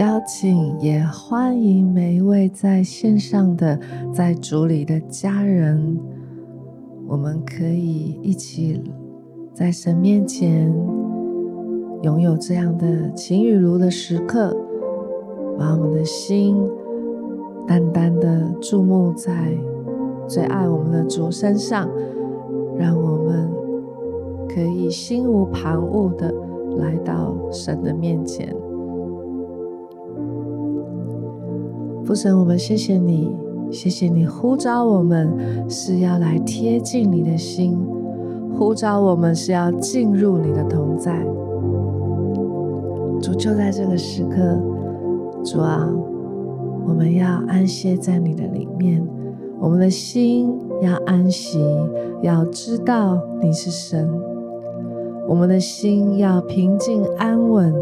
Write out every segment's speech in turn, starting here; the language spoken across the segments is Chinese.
邀请也欢迎每一位在线上的、在主里的家人，我们可以一起在神面前拥有这样的晴雨如的时刻，把我们的心单单的注目在最爱我们的主身上，让我们可以心无旁骛的来到神的面前。父神，我们谢谢你，谢谢你呼召我们是要来贴近你的心，呼召我们是要进入你的同在。主就在这个时刻，主啊，我们要安歇在你的里面，我们的心要安息，要知道你是神，我们的心要平静安稳，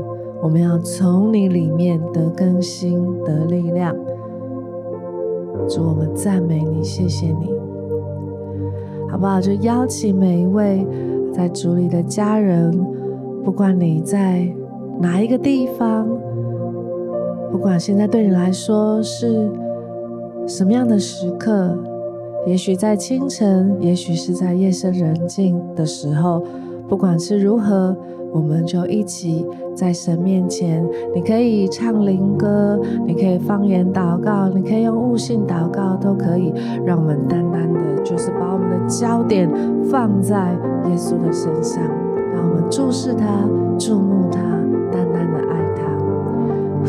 我们要从你里面得更新，得力量。主，我们赞美你，谢谢你，好不好？就邀请每一位在主里的家人，不管你在哪一个地方，不管现在对你来说是什么样的时刻，也许在清晨，也许是在夜深人静的时候，不管是如何。我们就一起在神面前，你可以唱灵歌，你可以方言祷告，你可以用悟性祷告，都可以。让我们单单的，就是把我们的焦点放在耶稣的身上，让我们注视他，注目他，单单的爱他。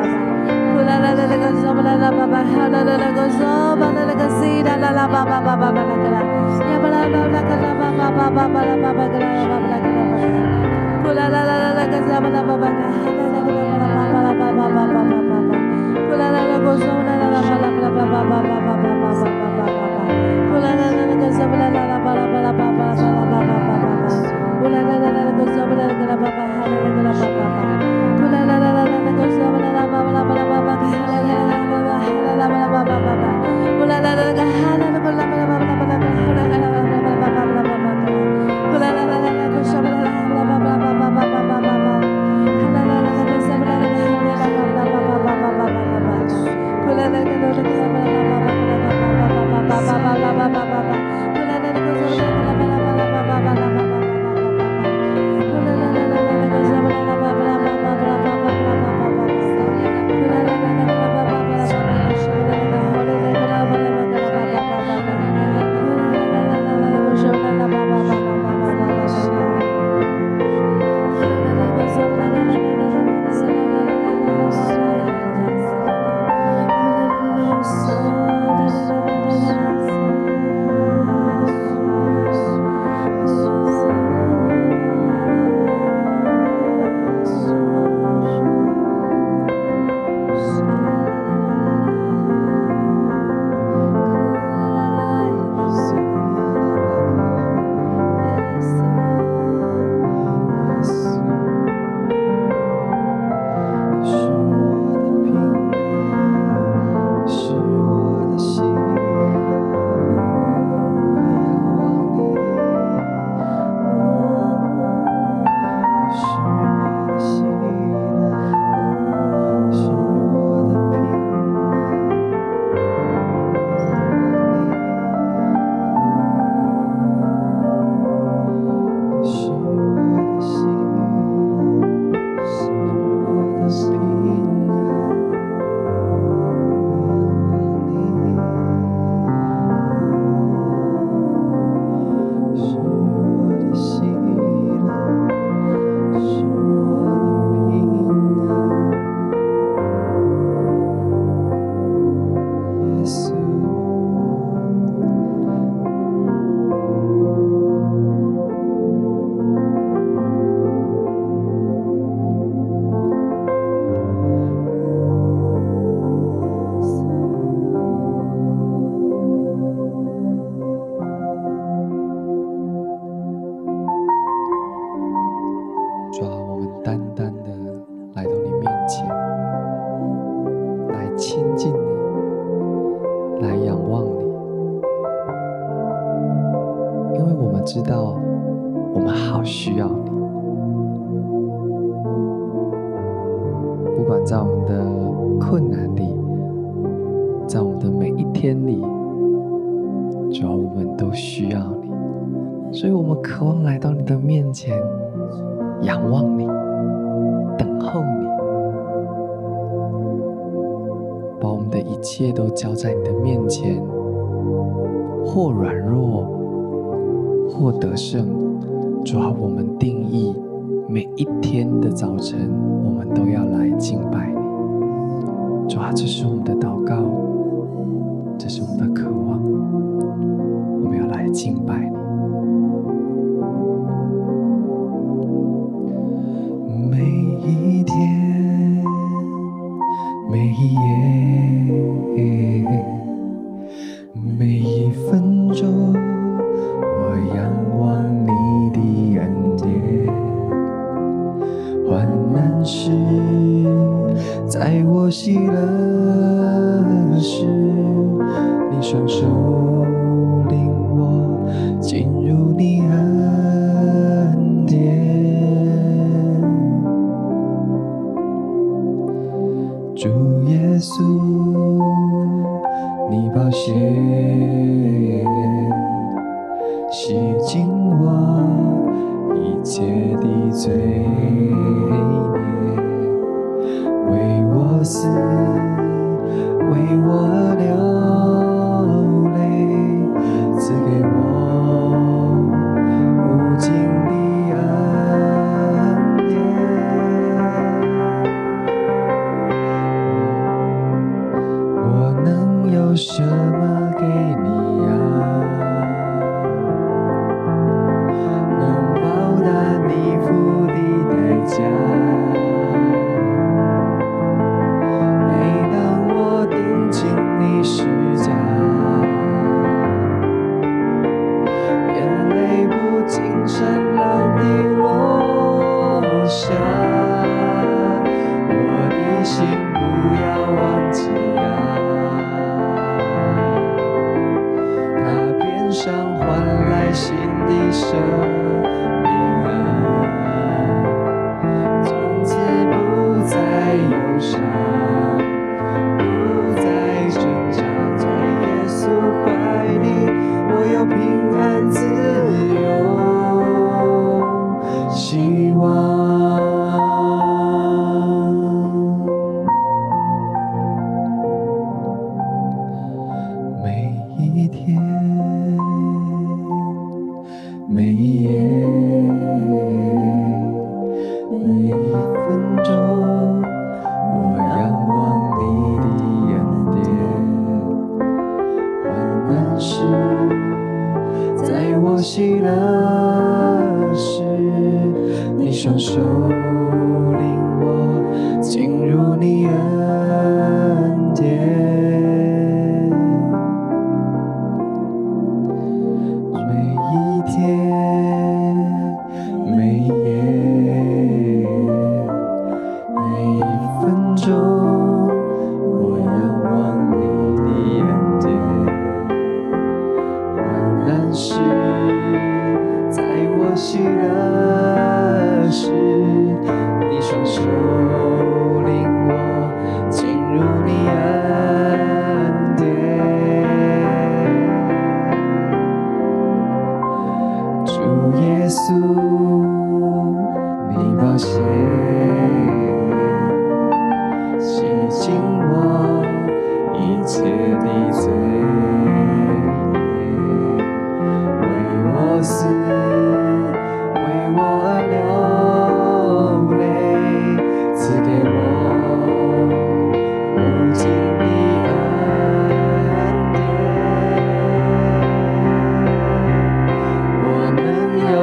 Blah. 巴拉巴巴巴巴乌拉拉拉嘎哈拉的知道，我们好需要你。不管在我们的困难里，在我们的每一天里，主要我们都需要你，所以我们渴望来到你的面前，仰望你，等候你，把我们的一切都交在你的面前，或软弱。获得胜，主啊，我们定义每一天的早晨，我们都要来敬拜你。主啊，这是我们的祷告，这是。是在我熄了时，你双手。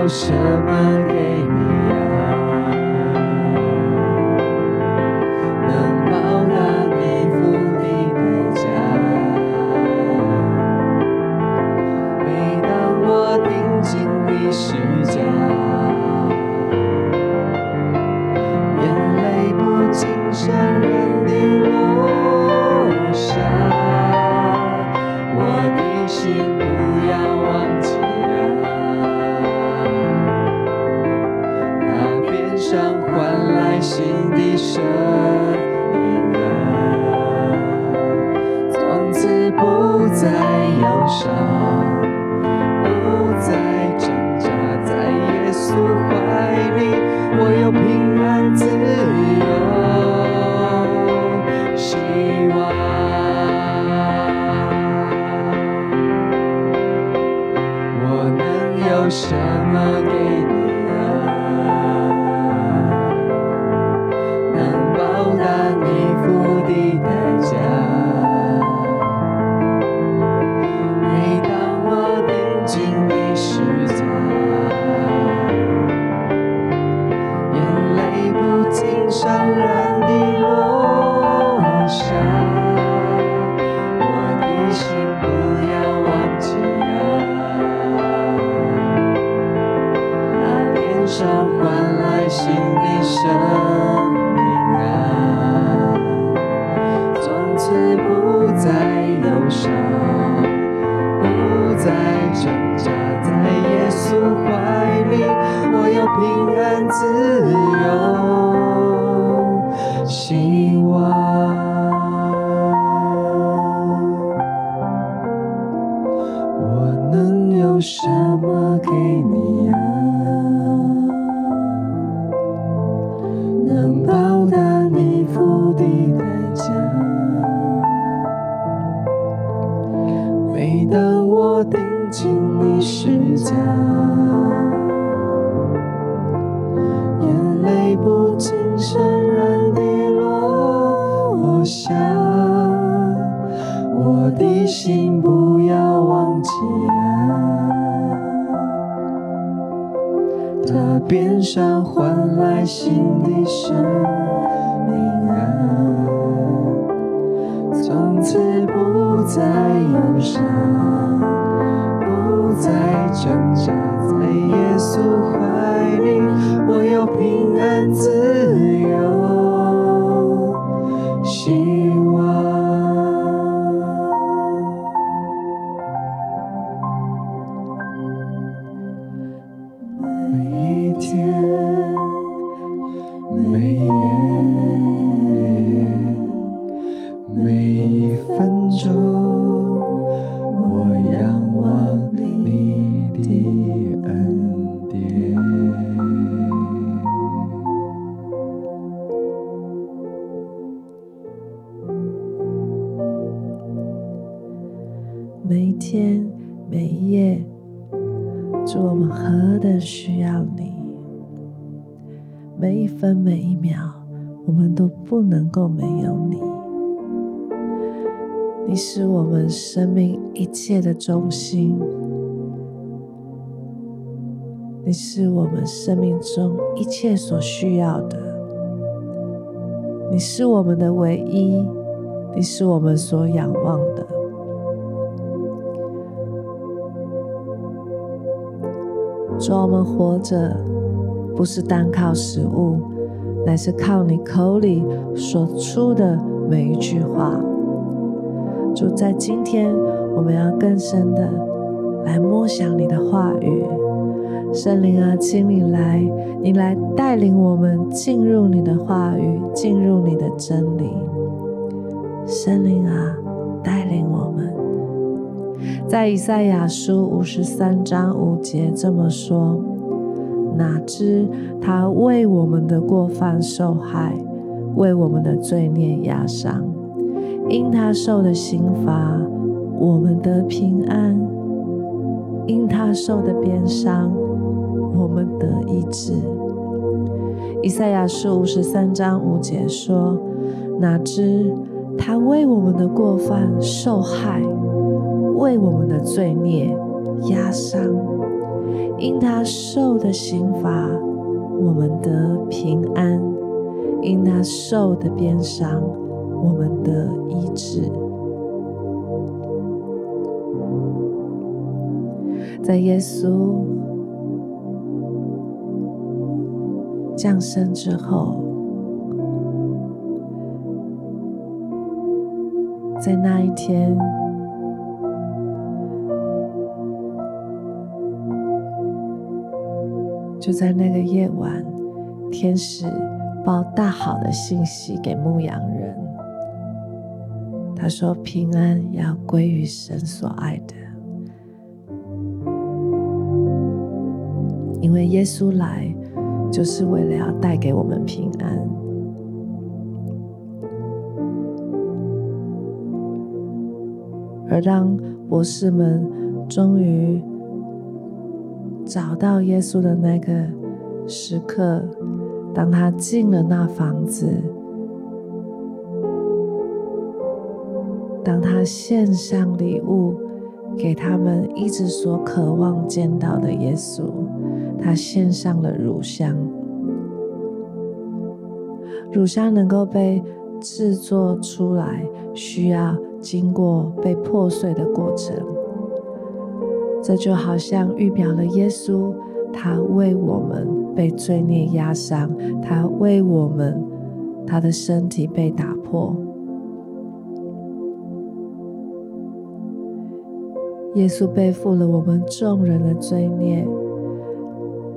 什么声软的落下，我的心不要忘记啊。他边上换来新的生命啊，从此不再忧伤，不再挣扎，在耶稣怀。我们何等需要你。每一分每一秒我们都不能够没有你。你是我们生命一切的中心。你是我们生命中一切所需要的。你是我们的唯一你是我们所仰望的。主，我们活着不是单靠食物，乃是靠你口里所出的每一句话。主，在今天，我们要更深的来默想你的话语。圣灵啊，请你来，你来带领我们进入你的话语，进入你的真理。圣灵啊，带领我们。在以赛亚书五十三章五节这么说：哪知他为我们的过犯受害，为我们的罪孽压伤。因他受的刑罚，我们得平安；因他受的鞭伤，我们得医治。以赛亚书五十三章五节说：“哪知他为我们的过犯受害，为我们的罪孽压伤；因他受的刑罚，我们得平安；因他受的鞭伤。”我们的医治，在耶稣降生之后，在那一天，就在那个夜晚，天使报大好的信息给牧羊人。他说：“平安要归于神所爱的，因为耶稣来就是为了要带给我们平安。而当博士们终于找到耶稣的那个时刻，当他进了那房子。”当他献上礼物给他们一直所渴望见到的耶稣，他献上了乳香。乳香能够被制作出来，需要经过被破碎的过程。这就好像预表了耶稣，他为我们被罪孽压伤，他为我们，他的身体被打破。耶稣背负了我们众人的罪孽，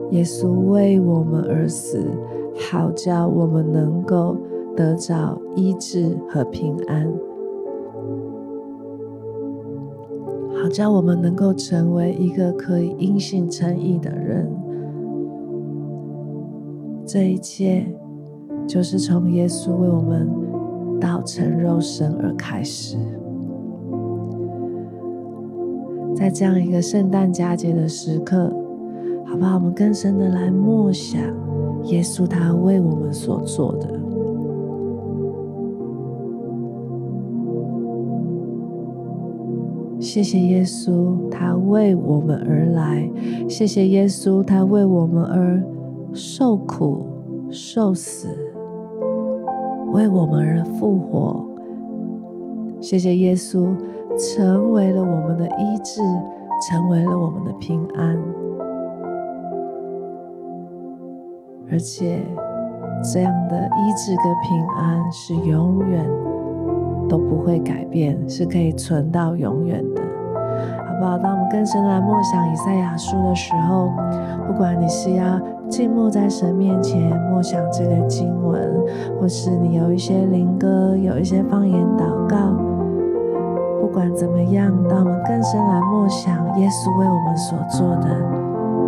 耶稣为我们而死，好叫我们能够得着医治和平安，好叫我们能够成为一个可以因信称义的人。这一切就是从耶稣为我们道成肉身而开始。在这样一个圣诞佳节的时刻，好不好？我们更深的来默想耶稣他为我们所做的。谢谢耶稣，他为我们而来；谢谢耶稣，他为我们而受苦、受死，为我们而复活。谢谢耶稣。成为了我们的医治，成为了我们的平安，而且这样的医治跟平安是永远都不会改变，是可以存到永远的，好不好？当我们更深来默想以赛亚书的时候，不管你是要静默在神面前默想这个经文，或是你有一些灵歌，有一些方言祷告。不管怎么样，当我们更深来默想耶稣为我们所做的，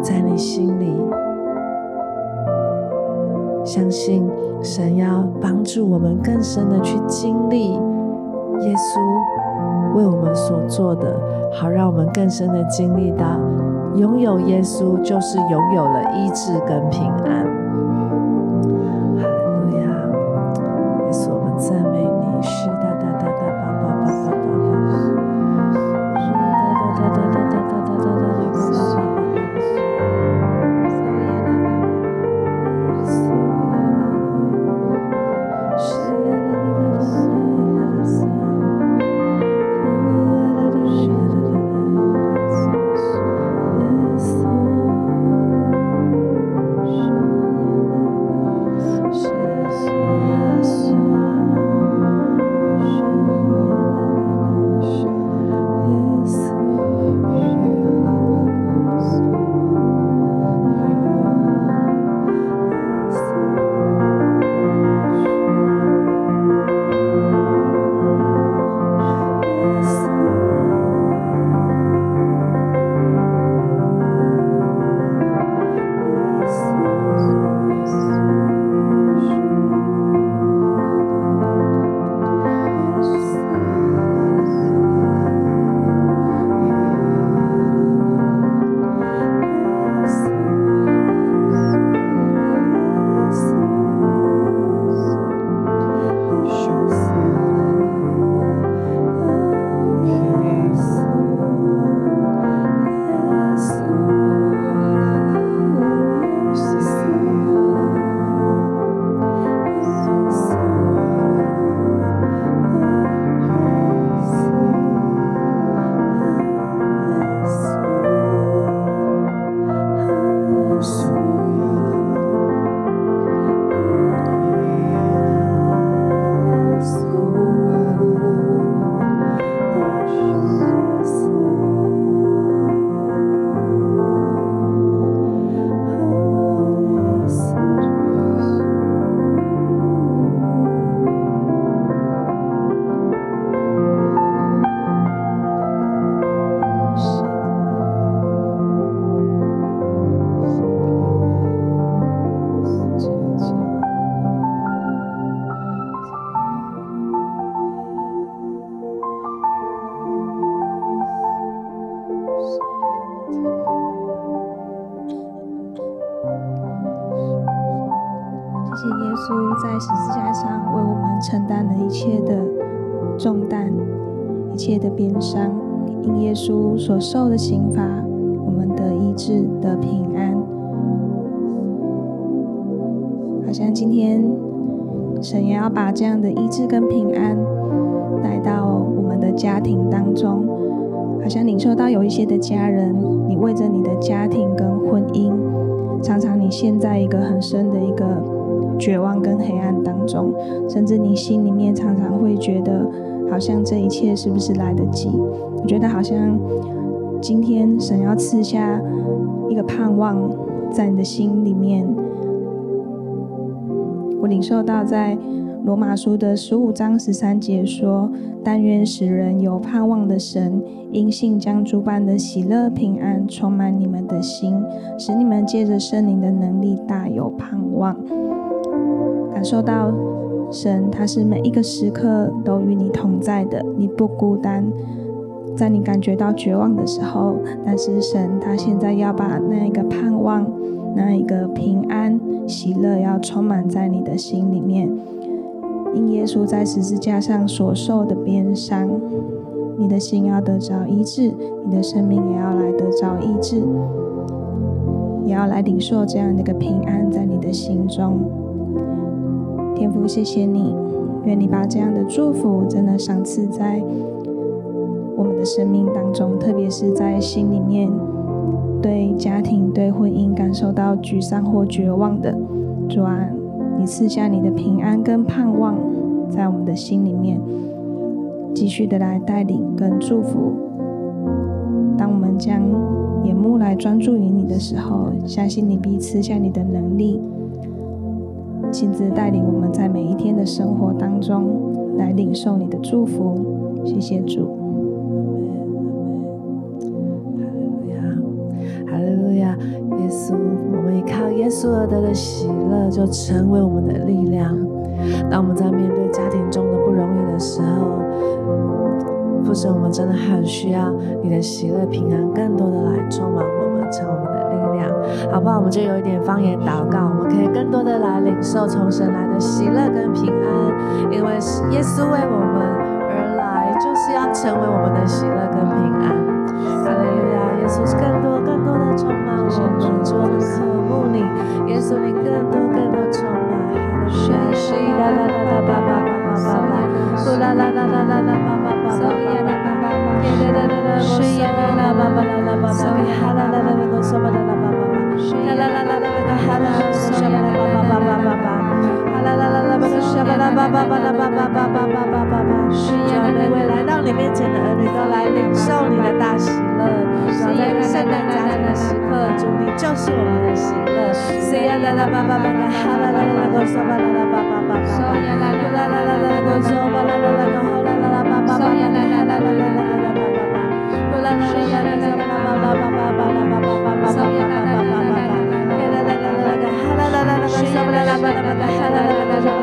在你心里，相信神要帮助我们更深的去经历耶稣为我们所做的，好让我们更深的经历到拥有耶稣就是拥有了医治跟平安。的家人，你为着你的家庭跟婚姻，常常你陷在一个很深的一个绝望跟黑暗当中，甚至你心里面常常会觉得，好像这一切是不是来得及？我觉得好像今天神要赐下一个盼望在你的心里面。我领受到在罗马书的十五章十三节说：“但愿使人有盼望的神，因信将诸般的喜乐平安充满你们的心，使你们借着圣灵的能力大有盼望。”感受到神，他是每一个时刻都与你同在的，你不孤单。在你感觉到绝望的时候，但是神他现在要把那一个盼望、那一个平安、喜乐要充满在你的心里面。因耶稣在十字架上所受的鞭伤，你的心要得着医治，你的生命也要来得着医治，也要来领受这样的一个平安在你的心中。天父，谢谢你，愿你把这样的祝福真的赏赐在我们的生命当中，特别是在心里面对家庭、对婚姻感受到沮丧或绝望的，主啊，你赐下你的平安跟盼望在我们的心里面，继续的来带领跟祝福。当我们将眼目来专注于你的时候，相信你必赐下你的能力。亲自带领我们在每一天的生活当中来领受你的祝福，谢谢主。靠耶稣而得的喜乐，就成为我们的力量。当我们在面对家庭中的不容易的时候，父神，我们真的很需要你的喜乐、平安，更多的来充满我们，成为我们的力量。好不好？我们就有一点方言祷告，我们可以更多的来领受从神来的喜乐跟平安，因为耶稣为我们而来，就是要成为我们的喜乐跟平安。哈利路亚！耶稣是更多更多的充满我们，主，我们渴慕你，耶稣，你更多更多充满。学习啦啦啦啦叭叭叭叭叭叭，呼啦啦啦啦啦啦叭叭叭叭叭叭叭叭，耶啦啦啦啦，呼啦啦啦叭叭啦啦叭叭叭，哈啦啦啦啦，呼啦啦啦叭叭叭，啦啦啦啦啦啦，哈啦，呼啦啦叭叭叭叭叭叭，哈啦啦啦啦啦，呼啦啦叭叭叭啦叭叭叭叭叭叭叭叭，主啊，每位来到你面前的儿女都来领受你的大喜。乐。主啊，在圣诞佳节的时刻，主你就是我们的喜乐。是呀啦啦巴巴巴拉，哈啦啦啦啦个沙巴拉拉巴巴巴巴，啦啦啦啦啦啦个沙巴拉拉拉个哈啦啦啦巴巴巴巴，啦啦啦啦啦啦啦巴巴巴，啦啦啦啦啦啦啦巴巴巴巴巴巴巴巴巴巴巴。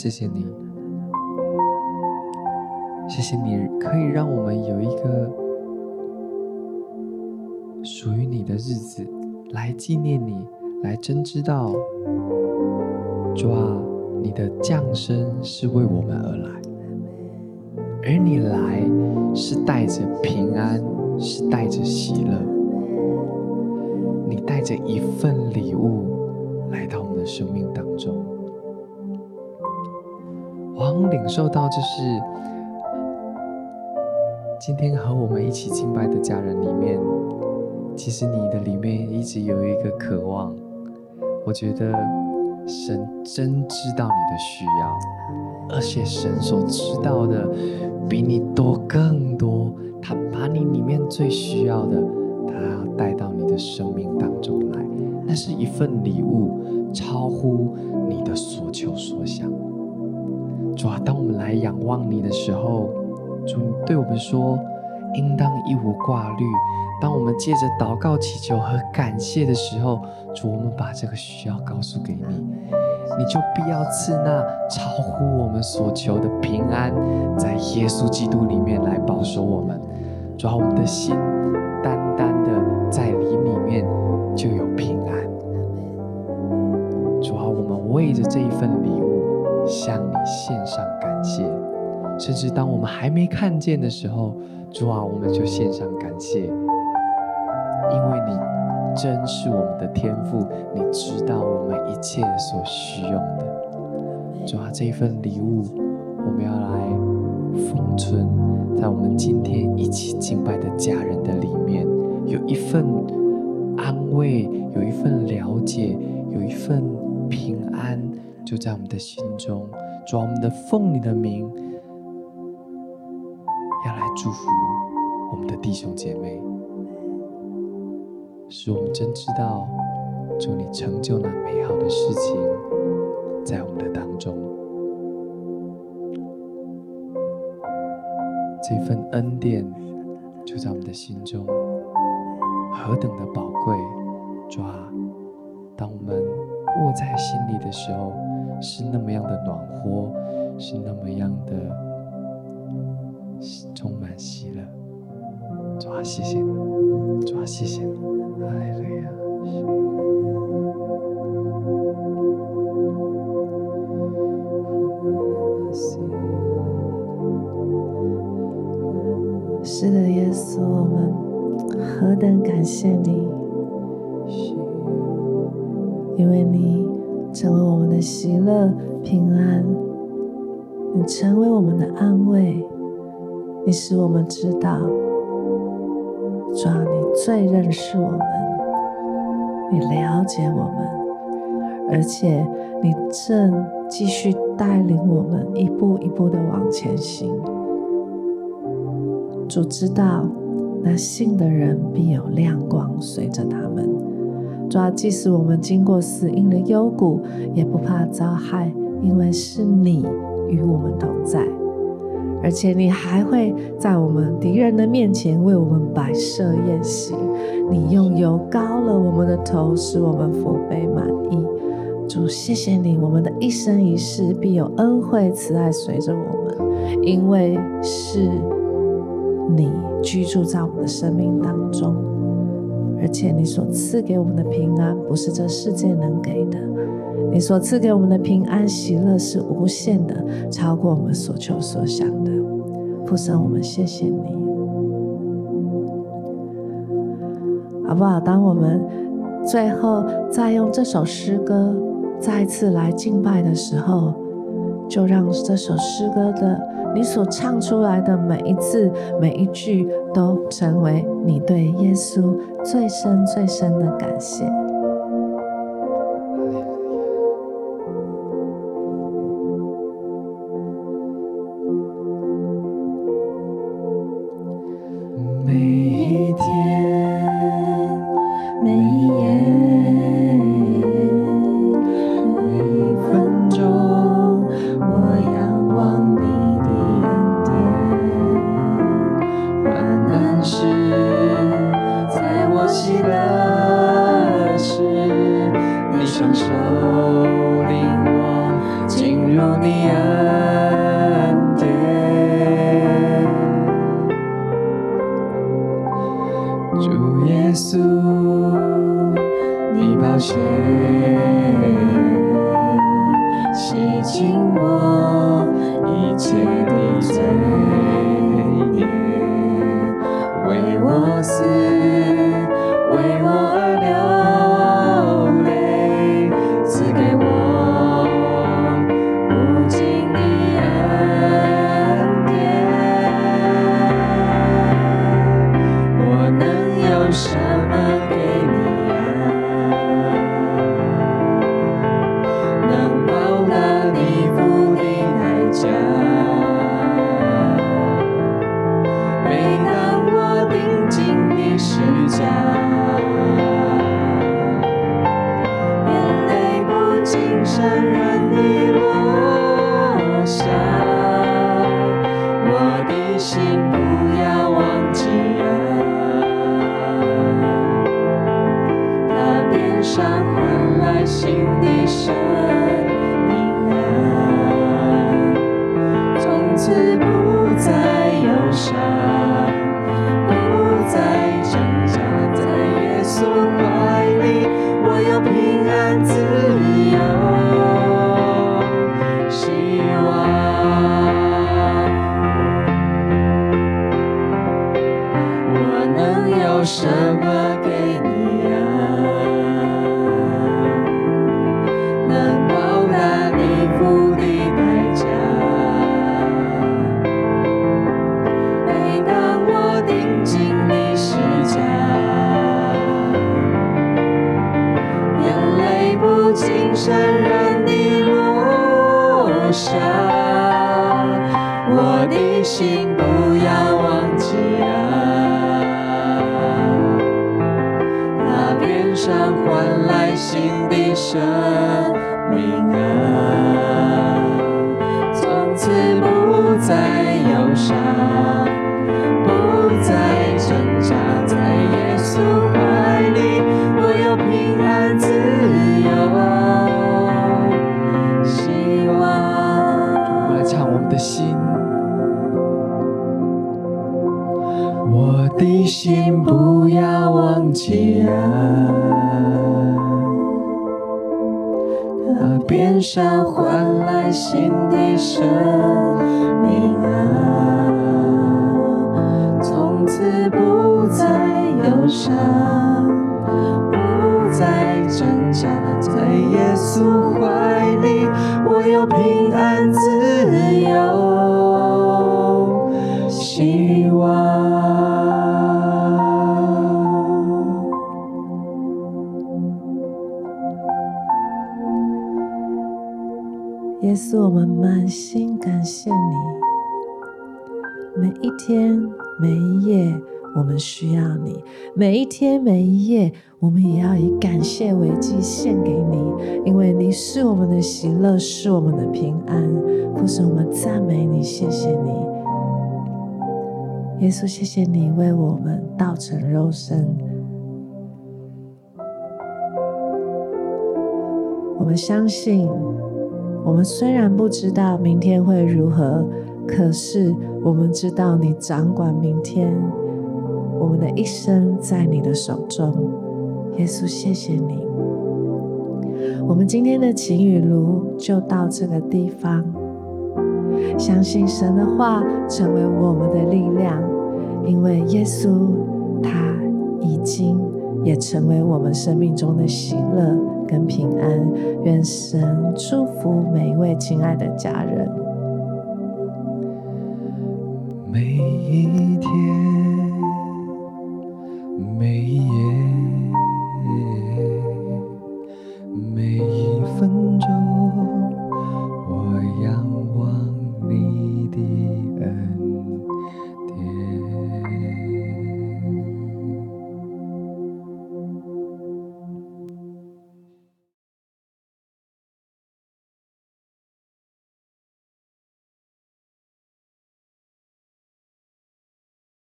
谢谢你，谢谢你可以让我们有一个属于你的日子来纪念你，来真知道，主啊，你的降生是为我们而来，而你来是带着平安，是带着喜乐，你带着一份礼物来到我们的生命当中。王领受到，就是今天和我们一起敬拜的家人里面，其实你的里面一直有一个渴望。我觉得神真知道你的需要，而且神所知道的比你多更多。他把你里面最需要的，他要带到你的生命当中来，那是一份礼物，超乎你的所求所想。主啊，当我们来仰望你的时候，主对我们说，应当一无挂虑。当我们借着祷告、祈求和感谢的时候，主，我们把这个需要告诉给你，你就必要赐那超乎我们所求的平安，在耶稣基督里面来保守我们。主啊，我们的心单单的在你里面就有平安。主啊，我们为着这一份。献上感谢，甚至当我们还没看见的时候，主啊，我们就献上感谢，因为你真是我们的天父，你知道我们一切所需用的。主啊，这一份礼物，我们要来封存在我们今天一起敬拜的家人的里面，有一份安慰，有一份了解，有一份平安。就在我们的心中，主，我们的奉你的名，要来祝福我们的弟兄姐妹，使我们真知道，主你成就那美好的事情在我们的当中，这份恩典就在我们的心中，何等的宝贵，主啊，当我们握在心里的时候。是那么样的暖和，是那么样的充满喜乐。主啊，谢谢你，主啊，谢谢你，哈利路亚。是的，耶稣，我们何等感谢你，因为你。成为我们的喜乐平安，你成为我们的安慰，你使我们知道，主啊，你最认识我们，你了解我们，而且你正继续带领我们一步一步的往前行。主知道，那信的人必有亮光随着他们。主，即使我们经过死荫的幽谷，也不怕遭害，因为是你与我们同在，而且你还会在我们敌人的面前为我们摆设宴席。你用油膏了我们的头，使我们福杯满溢。主，谢谢你，我们的一生一世必有恩惠慈爱随着我们，因为是你居住在我们的生命当中。而且你所赐给我们的平安，不是这世界能给的。你所赐给我们的平安喜乐是无限的，超过我们所求所想的。父神，我们谢谢你，好不好？当我们最后再用这首诗歌再次来敬拜的时候，就让这首诗歌的。你所唱出来的每一字、每一句，都成为你对耶稣最深、最深的感谢。心。我的心不要忘记啊，他鞭伤换来新的生命啊，从此不再忧伤，不再挣扎，在耶稣怀里，我有平安耶稣，我们满心感谢你。每一天，每一夜，我们需要你；每一天，每一夜，我们也要以感谢为祭献给你，因为你是我们的喜乐，是我们的平安。父神，我们赞美你，谢谢你，耶稣，谢谢你为我们道成肉身。我们相信。我们虽然不知道明天会如何，可是我们知道你掌管明天。我们的一生在你的手中，耶稣，谢谢你。我们今天的晴雨炉就到这个地方。相信神的话成为我们的力量，因为耶稣他已经也成为我们生命中的喜乐跟平安，愿神祝福每一位亲爱的家人。